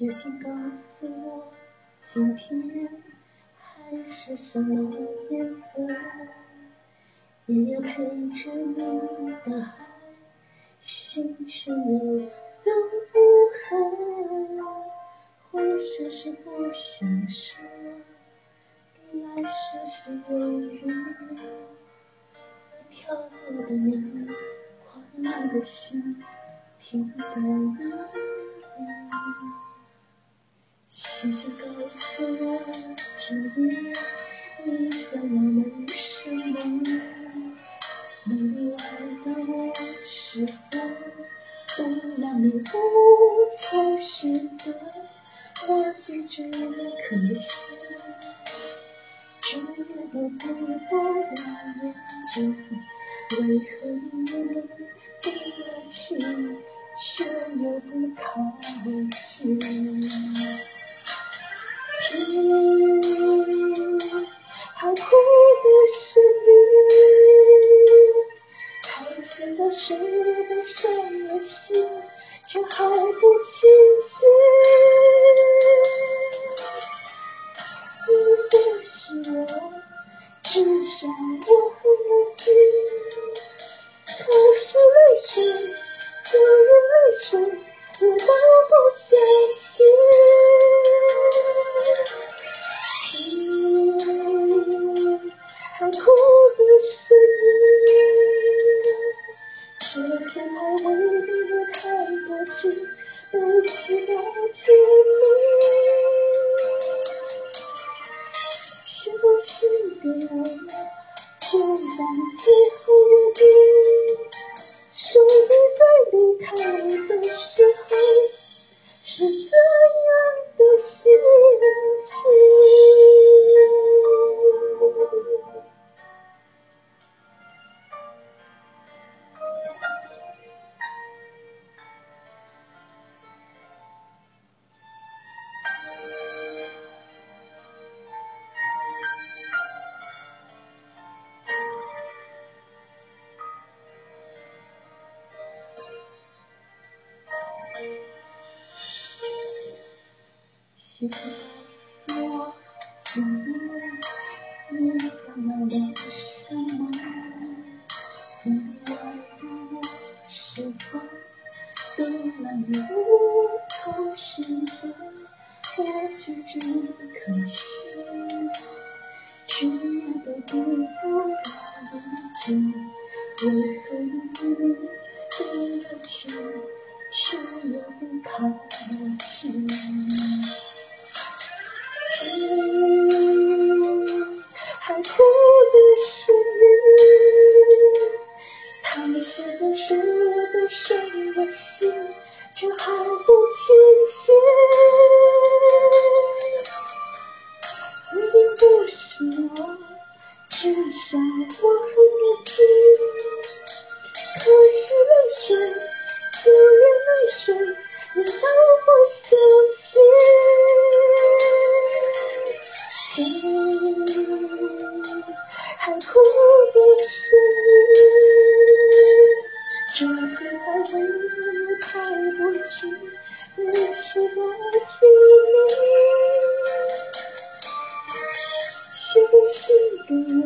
写信告诉我，今天海是什么颜色？也要陪着你，大海心情又如何？回声是不想说，来时是犹豫，飘落的你，快乐的心停在哪里？写信告诉我，今夜你想要问什么？没有爱的我，是否不让你无从选择？我记住那颗心，终于都闭不了眼睛。为何你能不热情，却又不靠近？写信告诉我，今夜你想要问什么？没有爱的我，是否都让你无从选择？我记住一颗心，却都不了眼睛。为何你能不热情，却又不靠近？Thank you. 听海哭的声音，这片海为。太多情，你起码听你写信给我，